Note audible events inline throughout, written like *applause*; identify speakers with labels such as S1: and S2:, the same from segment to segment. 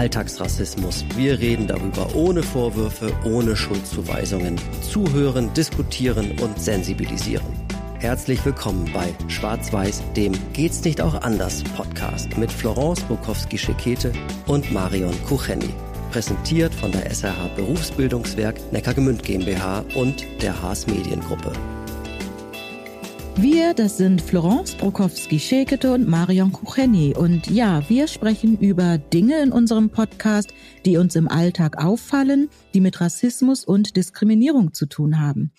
S1: Alltagsrassismus. Wir reden darüber ohne Vorwürfe, ohne Schuldzuweisungen. Zuhören, diskutieren und sensibilisieren. Herzlich willkommen bei Schwarz-Weiß, dem Geht's nicht auch anders Podcast mit Florence Bukowski-Schekete und Marion Kucheni. Präsentiert von der SRH Berufsbildungswerk Neckargemünd GmbH und der Haas Mediengruppe.
S2: Wir, das sind Florence Brokowski-Schekete und Marion Kucheni. Und ja, wir sprechen über Dinge in unserem Podcast, die uns im Alltag auffallen, die mit Rassismus und Diskriminierung zu tun haben.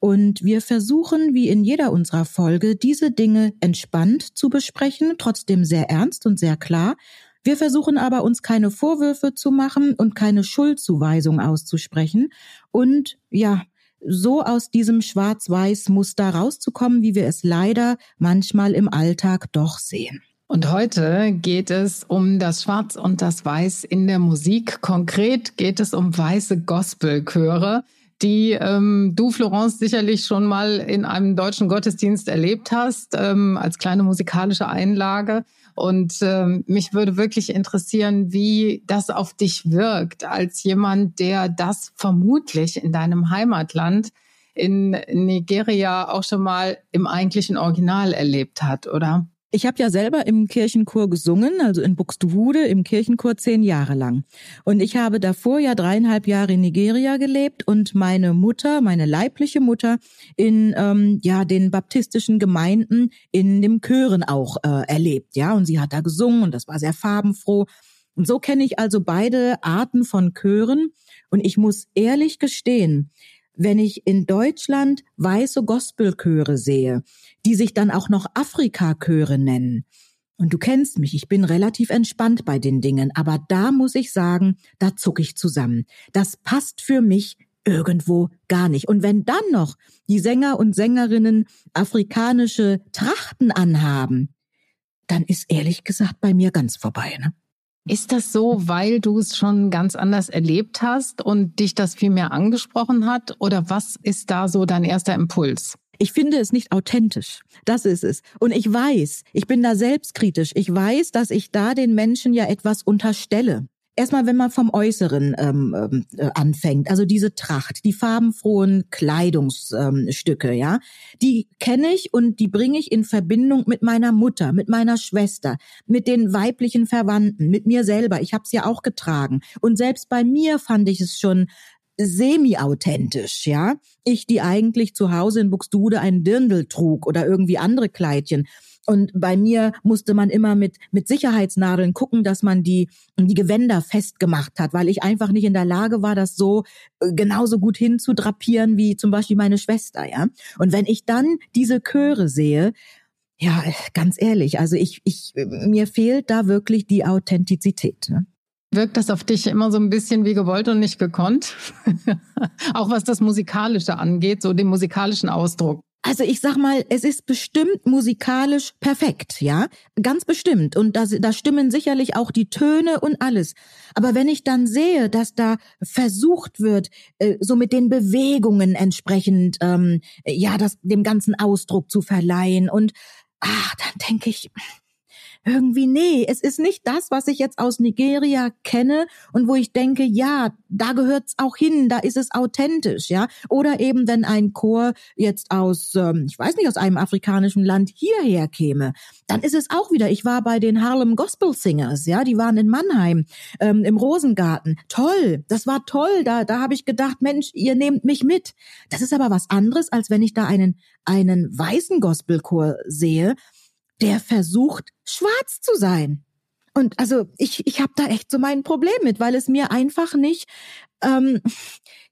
S2: Und wir versuchen, wie in jeder unserer Folge, diese Dinge entspannt zu besprechen, trotzdem sehr ernst und sehr klar. Wir versuchen aber, uns keine Vorwürfe zu machen und keine Schuldzuweisung auszusprechen. Und ja, so aus diesem Schwarz-Weiß-Muster rauszukommen, wie wir es leider manchmal im Alltag doch sehen.
S3: Und heute geht es um das Schwarz und das Weiß in der Musik. Konkret geht es um weiße Gospelchöre, die ähm, du, Florence, sicherlich schon mal in einem deutschen Gottesdienst erlebt hast, ähm, als kleine musikalische Einlage. Und ähm, mich würde wirklich interessieren, wie das auf dich wirkt, als jemand, der das vermutlich in deinem Heimatland in Nigeria auch schon mal im eigentlichen Original erlebt hat, oder?
S2: Ich habe ja selber im Kirchenchor gesungen, also in Buxtehude im Kirchenchor zehn Jahre lang. Und ich habe davor ja dreieinhalb Jahre in Nigeria gelebt und meine Mutter, meine leibliche Mutter, in ähm, ja den baptistischen Gemeinden in dem Chören auch äh, erlebt. Ja, und sie hat da gesungen und das war sehr farbenfroh. Und so kenne ich also beide Arten von Chören. Und ich muss ehrlich gestehen, wenn ich in Deutschland weiße Gospelchöre sehe, die sich dann auch noch Afrika-Chöre nennen. Und du kennst mich, ich bin relativ entspannt bei den Dingen, aber da muss ich sagen, da zuck ich zusammen. Das passt für mich irgendwo gar nicht. Und wenn dann noch die Sänger und Sängerinnen afrikanische Trachten anhaben, dann ist ehrlich gesagt bei mir ganz vorbei. Ne?
S3: Ist das so, weil du es schon ganz anders erlebt hast und dich das viel mehr angesprochen hat? Oder was ist da so dein erster Impuls?
S2: Ich finde es nicht authentisch. Das ist es. Und ich weiß, ich bin da selbstkritisch. Ich weiß, dass ich da den Menschen ja etwas unterstelle erstmal, wenn man vom Äußeren ähm, ähm, äh, anfängt, also diese Tracht, die farbenfrohen Kleidungsstücke, ähm, ja, die kenne ich und die bringe ich in Verbindung mit meiner Mutter, mit meiner Schwester, mit den weiblichen Verwandten, mit mir selber. Ich habe es ja auch getragen und selbst bei mir fand ich es schon semi-authentisch, ja. Ich, die eigentlich zu Hause in Buxtehude ein Dirndl trug oder irgendwie andere Kleidchen und bei mir musste man immer mit, mit Sicherheitsnadeln gucken, dass man die, die Gewänder festgemacht hat, weil ich einfach nicht in der Lage war, das so äh, genauso gut hinzudrapieren wie zum Beispiel meine Schwester, ja. Und wenn ich dann diese Chöre sehe, ja, ganz ehrlich, also ich, ich, mir fehlt da wirklich die Authentizität. Ne?
S3: Wirkt das auf dich immer so ein bisschen wie gewollt und nicht gekonnt? *laughs* Auch was das Musikalische angeht, so den musikalischen Ausdruck.
S2: Also ich sag mal, es ist bestimmt musikalisch perfekt, ja, ganz bestimmt. Und da, da stimmen sicherlich auch die Töne und alles. Aber wenn ich dann sehe, dass da versucht wird, äh, so mit den Bewegungen entsprechend, ähm, ja, das dem ganzen Ausdruck zu verleihen und ach, dann denke ich, irgendwie, nee, es ist nicht das, was ich jetzt aus Nigeria kenne und wo ich denke, ja, da gehört's auch hin, da ist es authentisch, ja. Oder eben, wenn ein Chor jetzt aus, ähm, ich weiß nicht, aus einem afrikanischen Land hierher käme, dann ist es auch wieder, ich war bei den Harlem Gospel Singers, ja, die waren in Mannheim, ähm, im Rosengarten. Toll, das war toll, da, da habe ich gedacht, Mensch, ihr nehmt mich mit. Das ist aber was anderes, als wenn ich da einen, einen weißen Gospelchor sehe, der versucht, schwarz zu sein. Und also ich, ich habe da echt so mein Problem mit, weil es mir einfach nicht, ähm,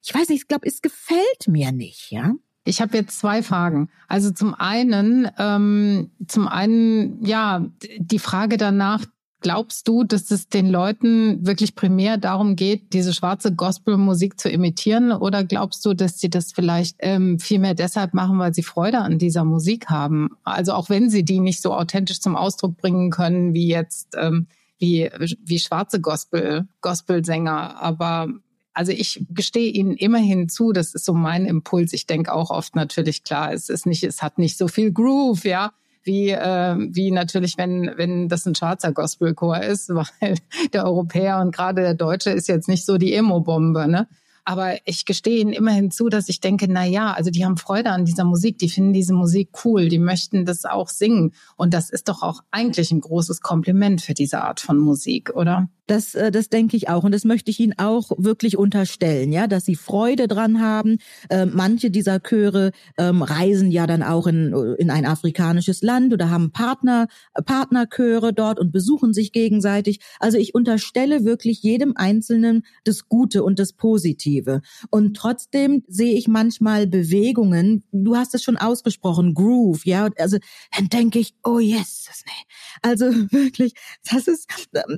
S2: ich weiß nicht, ich glaube, es gefällt mir nicht, ja.
S3: Ich habe jetzt zwei Fragen. Also zum einen, ähm, zum einen, ja, die Frage danach, Glaubst du, dass es den Leuten wirklich primär darum geht, diese schwarze Gospelmusik zu imitieren? Oder glaubst du, dass sie das vielleicht ähm, vielmehr deshalb machen, weil sie Freude an dieser Musik haben? Also auch wenn sie die nicht so authentisch zum Ausdruck bringen können wie jetzt ähm, wie, wie schwarze Gospel, Gospelsänger. Aber also ich gestehe ihnen immerhin zu, das ist so mein Impuls. Ich denke auch oft natürlich klar, es ist nicht, es hat nicht so viel Groove, ja wie, äh, wie natürlich, wenn, wenn das ein schwarzer Gospelchor ist, *laughs* weil der Europäer und gerade der Deutsche ist jetzt nicht so die Emo-Bombe, ne? Aber ich gestehe ihnen immerhin zu, dass ich denke, na ja, also die haben Freude an dieser Musik, die finden diese Musik cool, die möchten das auch singen. Und das ist doch auch eigentlich ein großes Kompliment für diese Art von Musik, oder?
S2: Das, äh, das denke ich auch. Und das möchte ich Ihnen auch wirklich unterstellen, ja, dass Sie Freude dran haben. Äh, manche dieser Chöre ähm, reisen ja dann auch in, in ein afrikanisches Land oder haben Partner, Partnerchöre dort und besuchen sich gegenseitig. Also ich unterstelle wirklich jedem Einzelnen das Gute und das Positive. Und trotzdem sehe ich manchmal Bewegungen, du hast es schon ausgesprochen, Groove, ja, also dann denke ich, oh yes, nee. Also *laughs* wirklich, das ist,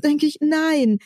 S2: denke ich, nein nein,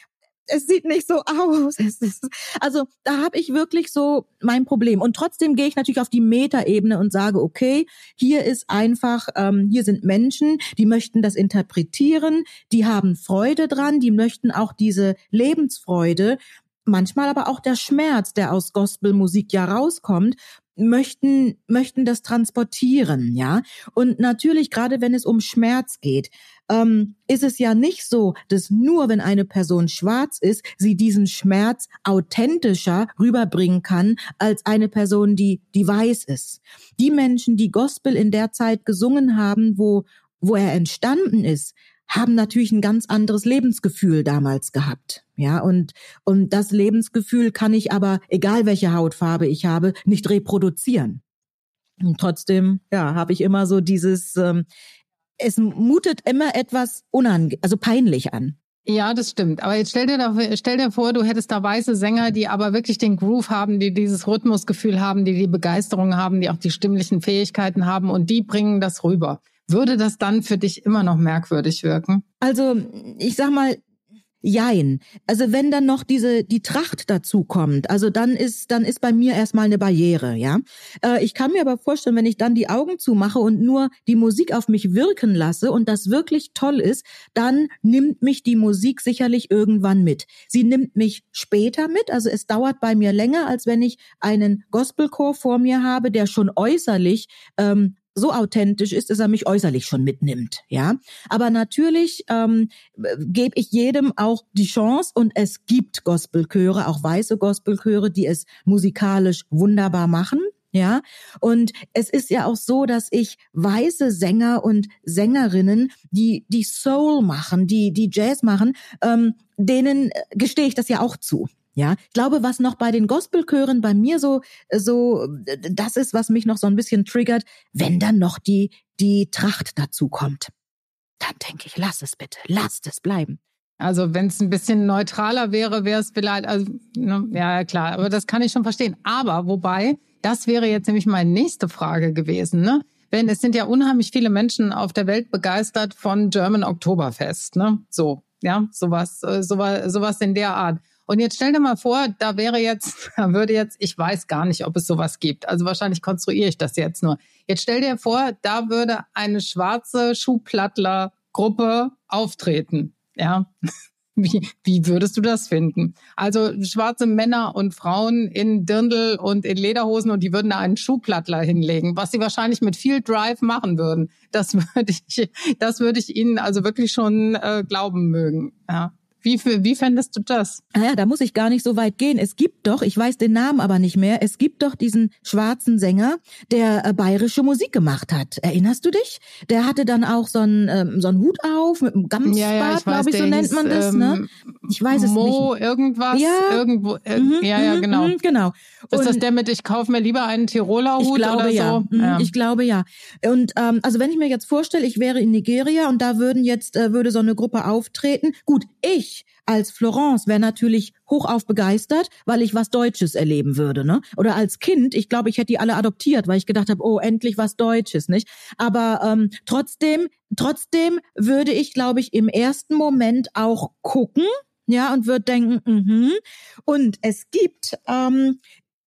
S2: es sieht nicht so aus. Ist, also da habe ich wirklich so mein Problem. Und trotzdem gehe ich natürlich auf die Metaebene und sage, okay, hier ist einfach, ähm, hier sind Menschen, die möchten das interpretieren, die haben Freude dran, die möchten auch diese Lebensfreude, manchmal aber auch der Schmerz, der aus Gospelmusik ja rauskommt, möchten möchten das transportieren, ja. Und natürlich gerade wenn es um Schmerz geht, ähm, ist es ja nicht so, dass nur wenn eine Person schwarz ist, sie diesen Schmerz authentischer rüberbringen kann als eine Person, die die weiß ist. Die Menschen, die Gospel in der Zeit gesungen haben, wo wo er entstanden ist, haben natürlich ein ganz anderes Lebensgefühl damals gehabt. Ja, und, und das Lebensgefühl kann ich aber, egal welche Hautfarbe ich habe, nicht reproduzieren. Und trotzdem, ja, habe ich immer so dieses, ähm, es mutet immer etwas unange also peinlich an.
S3: Ja, das stimmt. Aber jetzt stell dir, da, stell dir vor, du hättest da weiße Sänger, die aber wirklich den Groove haben, die dieses Rhythmusgefühl haben, die die Begeisterung haben, die auch die stimmlichen Fähigkeiten haben und die bringen das rüber. Würde das dann für dich immer noch merkwürdig wirken?
S2: Also, ich sag mal, Jein. Also wenn dann noch diese die Tracht dazu kommt, also dann ist dann ist bei mir erstmal eine Barriere, ja. Äh, ich kann mir aber vorstellen, wenn ich dann die Augen zumache und nur die Musik auf mich wirken lasse und das wirklich toll ist, dann nimmt mich die Musik sicherlich irgendwann mit. Sie nimmt mich später mit, also es dauert bei mir länger, als wenn ich einen Gospelchor vor mir habe, der schon äußerlich ähm, so authentisch ist, dass er mich äußerlich schon mitnimmt, ja. Aber natürlich ähm, gebe ich jedem auch die Chance und es gibt Gospelchöre, auch weiße Gospelchöre, die es musikalisch wunderbar machen. Ja, und es ist ja auch so, dass ich weiße Sänger und Sängerinnen, die die Soul machen, die die Jazz machen, ähm, denen gestehe ich das ja auch zu. Ja, ich glaube, was noch bei den Gospelchören bei mir so, so, das ist, was mich noch so ein bisschen triggert, wenn dann noch die, die Tracht dazu kommt. Dann denke ich, lass es bitte, lass es bleiben.
S3: Also wenn es ein bisschen neutraler wäre, wäre es vielleicht, also, ne, ja klar, aber das kann ich schon verstehen. Aber wobei, das wäre jetzt nämlich meine nächste Frage gewesen, ne? Wenn es sind ja unheimlich viele Menschen auf der Welt begeistert von German Oktoberfest, ne? So, ja, sowas, äh, sowas, sowas in der Art. Und jetzt stell dir mal vor, da wäre jetzt, *laughs* da würde jetzt, ich weiß gar nicht, ob es sowas gibt. Also wahrscheinlich konstruiere ich das jetzt nur. Jetzt stell dir vor, da würde eine schwarze Schuhplattler-Gruppe auftreten. Ja. *laughs* Wie, wie würdest du das finden? Also schwarze Männer und Frauen in Dirndl und in Lederhosen und die würden da einen Schuhplattler hinlegen, was sie wahrscheinlich mit viel Drive machen würden. Das *laughs* würde ich, das würde ich ihnen also wirklich schon äh, glauben mögen. Ja. Wie, wie fändest du das?
S2: Naja, da muss ich gar nicht so weit gehen. Es gibt doch, ich weiß den Namen aber nicht mehr, es gibt doch diesen schwarzen Sänger, der äh, bayerische Musik gemacht hat. Erinnerst du dich? Der hatte dann auch so einen, ähm, so einen Hut auf mit einem Gamsbart, ja, ja, glaube ich, so nennt hieß, man das. ne? Ähm,
S3: ich weiß es Mo nicht. irgendwas, ja. irgendwo. Äh, mhm, ja, ja, mhm, genau. Mhm,
S2: genau.
S3: Und ist das der mit, ich kaufe mir lieber einen Tiroler Hut
S2: ich glaube,
S3: oder
S2: ja.
S3: so?
S2: Mhm, ja. Ich glaube ja. Und ähm, also wenn ich mir jetzt vorstelle, ich wäre in Nigeria und da würden jetzt, äh, würde so eine Gruppe auftreten. Gut, ich als Florence wäre natürlich hochauf begeistert, weil ich was Deutsches erleben würde, ne? Oder als Kind, ich glaube, ich hätte die alle adoptiert, weil ich gedacht habe, oh, endlich was Deutsches, nicht? Aber ähm, trotzdem, trotzdem würde ich, glaube ich, im ersten Moment auch gucken, ja, und würde denken, mhm. Und es gibt ähm,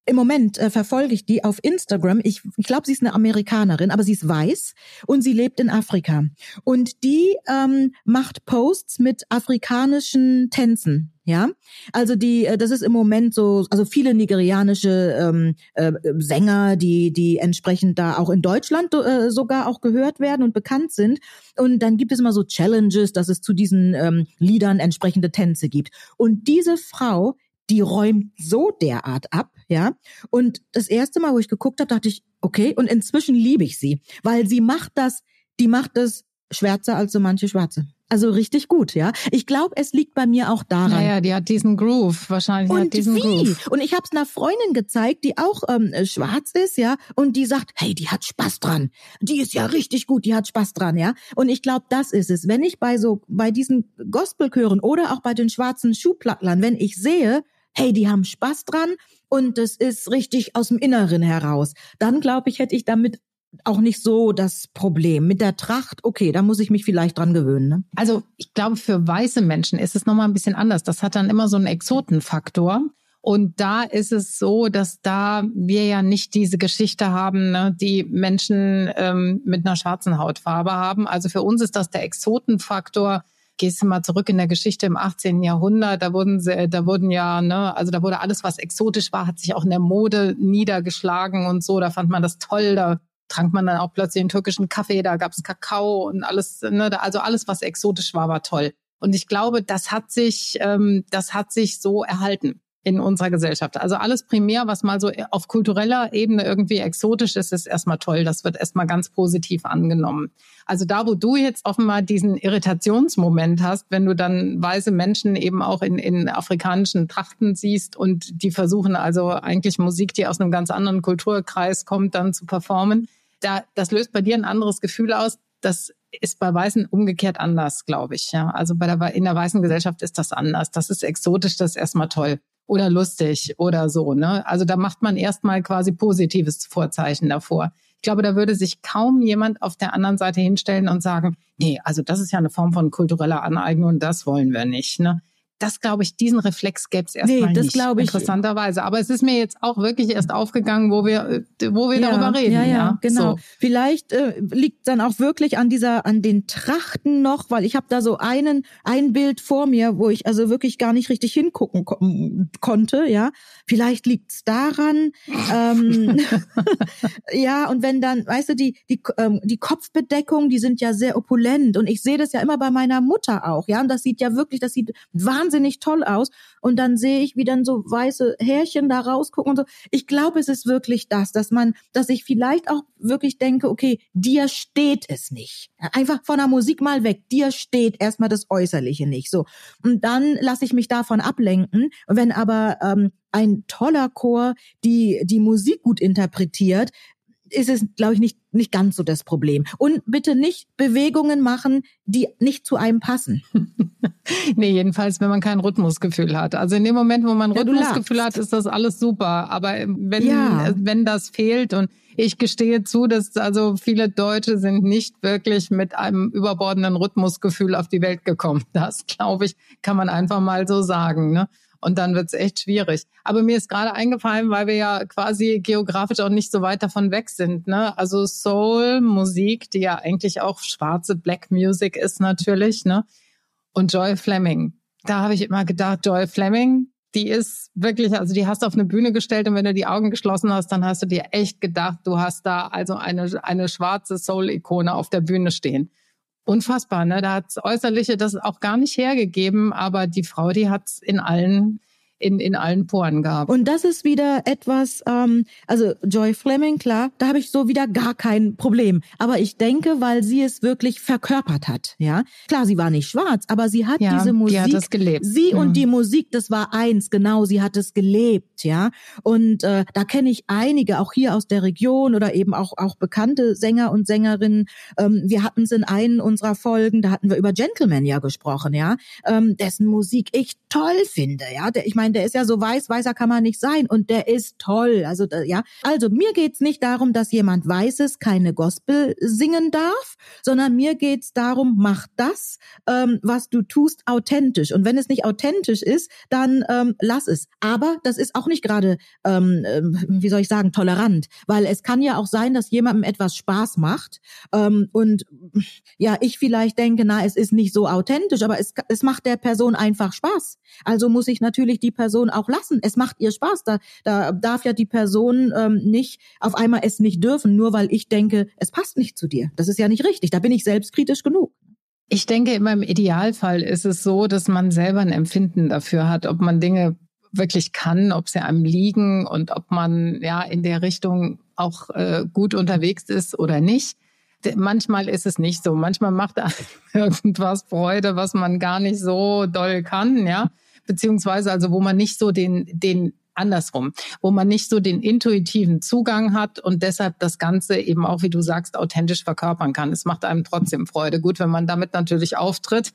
S2: im Moment äh, verfolge ich die auf Instagram. Ich, ich glaube, sie ist eine Amerikanerin, aber sie ist weiß und sie lebt in Afrika. Und die ähm, macht Posts mit afrikanischen Tänzen. ja. Also die, äh, das ist im Moment so, also viele nigerianische ähm, äh, Sänger, die die entsprechend da auch in Deutschland äh, sogar auch gehört werden und bekannt sind. Und dann gibt es immer so Challenges, dass es zu diesen ähm, Liedern entsprechende Tänze gibt. Und diese Frau, die räumt so derart ab, ja. Und das erste Mal, wo ich geguckt habe, dachte ich, okay. Und inzwischen liebe ich sie, weil sie macht das, die macht das schwärzer als so manche Schwarze. Also richtig gut, ja. Ich glaube, es liegt bei mir auch daran.
S3: Naja, die hat diesen Groove, wahrscheinlich
S2: und
S3: hat diesen
S2: wie?
S3: Groove.
S2: Und ich habe es einer Freundin gezeigt, die auch ähm, schwarz ist, ja, und die sagt, hey, die hat Spaß dran. Die ist ja richtig gut, die hat Spaß dran, ja. Und ich glaube, das ist es. Wenn ich bei so bei diesen Gospelchören oder auch bei den schwarzen Schuhplattlern, wenn ich sehe, hey, die haben Spaß dran und das ist richtig aus dem Inneren heraus, dann glaube ich, hätte ich damit auch nicht so das Problem. Mit der Tracht, okay, da muss ich mich vielleicht dran gewöhnen. Ne?
S3: Also ich glaube, für weiße Menschen ist es nochmal ein bisschen anders. Das hat dann immer so einen Exotenfaktor. Und da ist es so, dass da wir ja nicht diese Geschichte haben, ne, die Menschen ähm, mit einer schwarzen Hautfarbe haben. Also für uns ist das der Exotenfaktor. Gehst du mal zurück in der Geschichte im 18. Jahrhundert, da wurden sie, da wurden ja, ne, also da wurde alles, was exotisch war, hat sich auch in der Mode niedergeschlagen und so. Da fand man das toll, da trank man dann auch plötzlich einen türkischen Kaffee, da gab es Kakao und alles, ne, also alles, was exotisch war, war toll. Und ich glaube, das hat sich, ähm, das hat sich so erhalten in unserer Gesellschaft. Also alles primär, was mal so auf kultureller Ebene irgendwie exotisch ist, ist erstmal toll. Das wird erstmal ganz positiv angenommen. Also da, wo du jetzt offenbar diesen Irritationsmoment hast, wenn du dann weiße Menschen eben auch in, in afrikanischen Trachten siehst und die versuchen also eigentlich Musik, die aus einem ganz anderen Kulturkreis kommt, dann zu performen, da, das löst bei dir ein anderes Gefühl aus. Das ist bei Weißen umgekehrt anders, glaube ich. Ja, also bei der, in der weißen Gesellschaft ist das anders. Das ist exotisch, das ist erstmal toll oder lustig oder so. Ne? Also da macht man erstmal quasi positives Vorzeichen davor. Ich glaube, da würde sich kaum jemand auf der anderen Seite hinstellen und sagen, nee, also das ist ja eine Form von kultureller Aneignung, das wollen wir nicht. Ne? Das glaube ich, diesen Reflex gäbe es erstmal nee, das nicht.
S2: ich.
S3: Interessanterweise. Aber es ist mir jetzt auch wirklich erst aufgegangen, wo wir, wo wir ja, darüber reden.
S2: Ja, ja, ja genau. So. Vielleicht äh, liegt dann auch wirklich an dieser, an den Trachten noch, weil ich habe da so einen, ein Bild vor mir, wo ich also wirklich gar nicht richtig hingucken ko konnte. Ja, vielleicht liegt's daran. ähm, *laughs* *laughs* ja, und wenn dann, weißt du, die die ähm, die Kopfbedeckung, die sind ja sehr opulent und ich sehe das ja immer bei meiner Mutter auch. Ja, und das sieht ja wirklich, das sieht wahnsinnig wahnsinnig toll aus. Und dann sehe ich, wie dann so weiße Härchen da rausgucken und so. Ich glaube, es ist wirklich das, dass man, dass ich vielleicht auch wirklich denke, okay, dir steht es nicht. Einfach von der Musik mal weg. Dir steht erstmal das Äußerliche nicht. So. Und dann lasse ich mich davon ablenken. Wenn aber ähm, ein toller Chor die die Musik gut interpretiert, ist es, glaube ich, nicht, nicht ganz so das Problem. Und bitte nicht Bewegungen machen, die nicht zu einem passen. *laughs*
S3: nee, jedenfalls, wenn man kein Rhythmusgefühl hat. Also in dem Moment, wo man ja, Rhythmusgefühl hat, ist das alles super. Aber wenn, ja. wenn das fehlt und ich gestehe zu, dass also viele Deutsche sind nicht wirklich mit einem überbordenden Rhythmusgefühl auf die Welt gekommen. Das, glaube ich, kann man einfach mal so sagen. Ne? Und dann wird's echt schwierig. Aber mir ist gerade eingefallen, weil wir ja quasi geografisch auch nicht so weit davon weg sind. Ne? Also Soul, Musik, die ja eigentlich auch schwarze Black Music ist natürlich. Ne? Und Joy Fleming. Da habe ich immer gedacht, Joy Fleming, die ist wirklich, also die hast du auf eine Bühne gestellt und wenn du die Augen geschlossen hast, dann hast du dir echt gedacht, du hast da also eine, eine schwarze Soul-Ikone auf der Bühne stehen unfassbar, ne? Da hat's äußerliche das auch gar nicht hergegeben, aber die Frau, die hat's in allen in, in allen Poren gab.
S2: Und das ist wieder etwas, ähm, also Joy Fleming, klar, da habe ich so wieder gar kein Problem. Aber ich denke, weil sie es wirklich verkörpert hat, ja. Klar, sie war nicht schwarz, aber sie hat ja, diese Musik.
S3: Die hat das gelebt.
S2: Sie mhm. und die Musik, das war eins, genau, sie hat es gelebt, ja. Und äh, da kenne ich einige, auch hier aus der Region oder eben auch, auch bekannte Sänger und Sängerinnen. Ähm, wir hatten es in einen unserer Folgen, da hatten wir über Gentleman ja gesprochen, ja, ähm, dessen Musik ich toll finde, ja. Der, ich meine, meine, der ist ja so weiß, weißer kann man nicht sein und der ist toll. Also ja, also mir geht's nicht darum, dass jemand Weißes keine Gospel singen darf, sondern mir geht's darum, mach das, ähm, was du tust, authentisch. Und wenn es nicht authentisch ist, dann ähm, lass es. Aber das ist auch nicht gerade, ähm, ähm wie soll ich sagen, tolerant, weil es kann ja auch sein, dass jemandem etwas Spaß macht ähm, und ja, ich vielleicht denke, na, es ist nicht so authentisch, aber es, es macht der Person einfach Spaß. Also muss ich natürlich die Person auch lassen. Es macht ihr Spaß. Da, da darf ja die Person ähm, nicht auf einmal es nicht dürfen, nur weil ich denke, es passt nicht zu dir. Das ist ja nicht richtig. Da bin ich selbstkritisch genug.
S3: Ich denke immer im Idealfall ist es so, dass man selber ein Empfinden dafür hat, ob man Dinge wirklich kann, ob sie einem liegen und ob man ja in der Richtung auch äh, gut unterwegs ist oder nicht. Manchmal ist es nicht so. Manchmal macht *laughs* irgendwas Freude, was man gar nicht so doll kann, ja. Beziehungsweise also, wo man nicht so den, den andersrum, wo man nicht so den intuitiven Zugang hat und deshalb das Ganze eben auch, wie du sagst, authentisch verkörpern kann. Es macht einem trotzdem Freude. Gut, wenn man damit natürlich auftritt,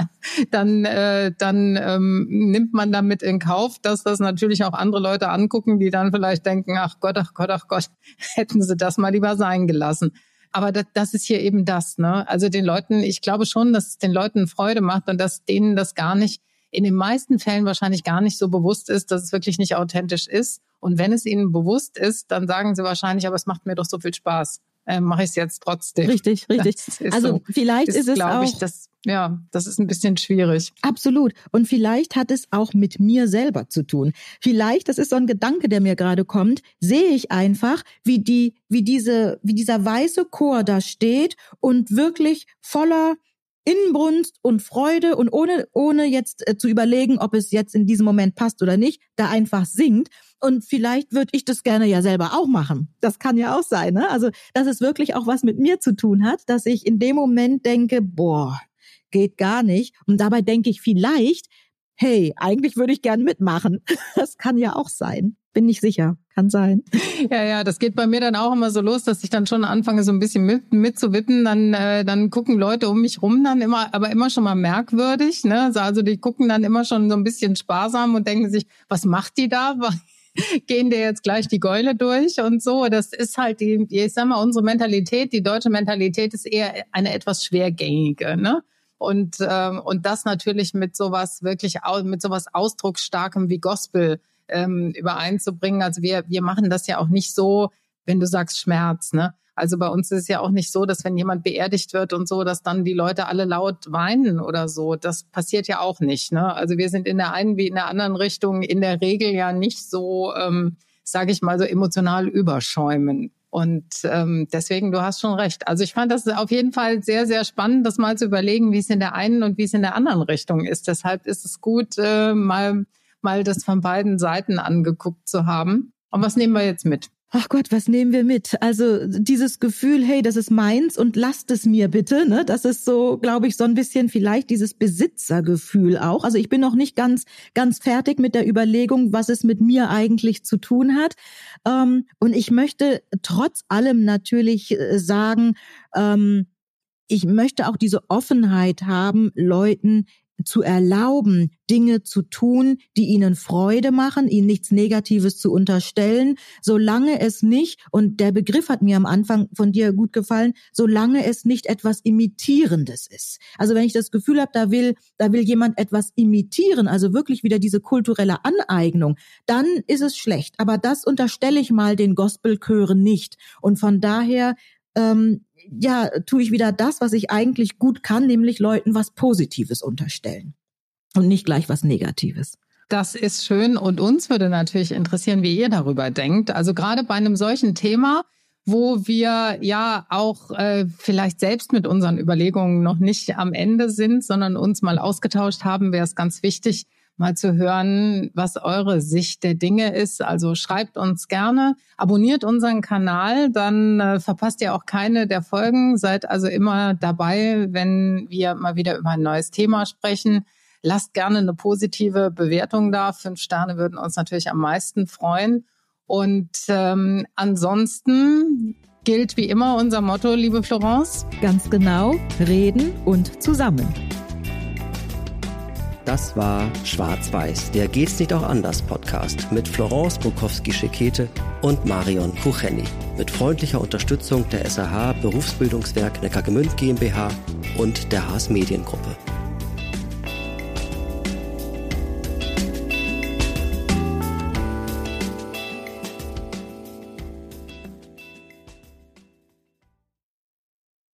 S3: *laughs* dann, äh, dann ähm, nimmt man damit in Kauf, dass das natürlich auch andere Leute angucken, die dann vielleicht denken, ach Gott, ach Gott, ach Gott, *laughs* hätten sie das mal lieber sein gelassen. Aber das, das ist hier eben das, ne? Also den Leuten, ich glaube schon, dass es den Leuten Freude macht und dass denen das gar nicht in den meisten Fällen wahrscheinlich gar nicht so bewusst ist, dass es wirklich nicht authentisch ist. Und wenn es ihnen bewusst ist, dann sagen sie wahrscheinlich, aber es macht mir doch so viel Spaß. Äh, Mache ich es jetzt trotzdem.
S2: Richtig, *laughs* richtig. Also so, vielleicht ist, ist es auch.
S3: Ich, das, ja, das ist ein bisschen schwierig.
S2: Absolut. Und vielleicht hat es auch mit mir selber zu tun. Vielleicht, das ist so ein Gedanke, der mir gerade kommt, sehe ich einfach, wie die, wie diese, wie dieser weiße Chor da steht und wirklich voller Inbrunst und Freude und ohne, ohne jetzt äh, zu überlegen, ob es jetzt in diesem Moment passt oder nicht, da einfach singt. Und vielleicht würde ich das gerne ja selber auch machen. Das kann ja auch sein, ne? Also, dass es wirklich auch was mit mir zu tun hat, dass ich in dem Moment denke, boah, geht gar nicht. Und dabei denke ich vielleicht, hey, eigentlich würde ich gern mitmachen. *laughs* Das kann ja auch sein. Bin nicht sicher. Kann sein.
S3: Ja, ja, das geht bei mir dann auch immer so los, dass ich dann schon anfange, so ein bisschen mit, mitzuwippen. Dann, äh, dann gucken Leute um mich rum dann immer, aber immer schon mal merkwürdig. Ne? Also die gucken dann immer schon so ein bisschen sparsam und denken sich, was macht die da? *laughs* Gehen der jetzt gleich die Geule durch und so? Das ist halt die, ich sag mal, unsere Mentalität, die deutsche Mentalität ist eher eine etwas schwergängige. Ne? Und, ähm, und das natürlich mit sowas wirklich, mit sowas Ausdrucksstarkem wie Gospel ähm, übereinzubringen. Also wir, wir machen das ja auch nicht so, wenn du sagst Schmerz, ne? Also bei uns ist es ja auch nicht so, dass wenn jemand beerdigt wird und so, dass dann die Leute alle laut weinen oder so. Das passiert ja auch nicht. Ne? Also wir sind in der einen wie in der anderen Richtung in der Regel ja nicht so, ähm, sage ich mal, so emotional überschäumen. Und ähm, deswegen, du hast schon recht. Also ich fand das auf jeden Fall sehr, sehr spannend, das mal zu überlegen, wie es in der einen und wie es in der anderen Richtung ist. Deshalb ist es gut, äh, mal mal das von beiden Seiten angeguckt zu haben. Und was nehmen wir jetzt mit?
S2: Ach Gott, was nehmen wir mit? Also dieses Gefühl, hey, das ist meins und lasst es mir bitte, ne? Das ist so, glaube ich, so ein bisschen vielleicht dieses Besitzergefühl auch. Also ich bin noch nicht ganz, ganz fertig mit der Überlegung, was es mit mir eigentlich zu tun hat. Ähm, und ich möchte trotz allem natürlich äh, sagen, ähm, ich möchte auch diese Offenheit haben, Leuten zu erlauben, Dinge zu tun, die ihnen Freude machen, ihnen nichts Negatives zu unterstellen, solange es nicht, und der Begriff hat mir am Anfang von dir gut gefallen, solange es nicht etwas Imitierendes ist. Also wenn ich das Gefühl habe, da will, da will jemand etwas imitieren, also wirklich wieder diese kulturelle Aneignung, dann ist es schlecht. Aber das unterstelle ich mal den Gospelchören nicht. Und von daher ähm, ja, tue ich wieder das, was ich eigentlich gut kann, nämlich Leuten was Positives unterstellen und nicht gleich was Negatives.
S3: Das ist schön und uns würde natürlich interessieren, wie ihr darüber denkt. Also gerade bei einem solchen Thema, wo wir ja auch äh, vielleicht selbst mit unseren Überlegungen noch nicht am Ende sind, sondern uns mal ausgetauscht haben, wäre es ganz wichtig, mal zu hören, was eure Sicht der Dinge ist. Also schreibt uns gerne, abonniert unseren Kanal, dann äh, verpasst ihr auch keine der Folgen. Seid also immer dabei, wenn wir mal wieder über ein neues Thema sprechen. Lasst gerne eine positive Bewertung da. Fünf Sterne würden uns natürlich am meisten freuen. Und ähm, ansonsten gilt wie immer unser Motto, liebe Florence.
S2: Ganz genau, reden und zusammen.
S1: Das war Schwarz-Weiß, der Geht's nicht auch anders Podcast mit Florence Bukowski-Schekete und Marion Kucheni. Mit freundlicher Unterstützung der SAH Berufsbildungswerk Neckargemünd GmbH und der Haas Mediengruppe.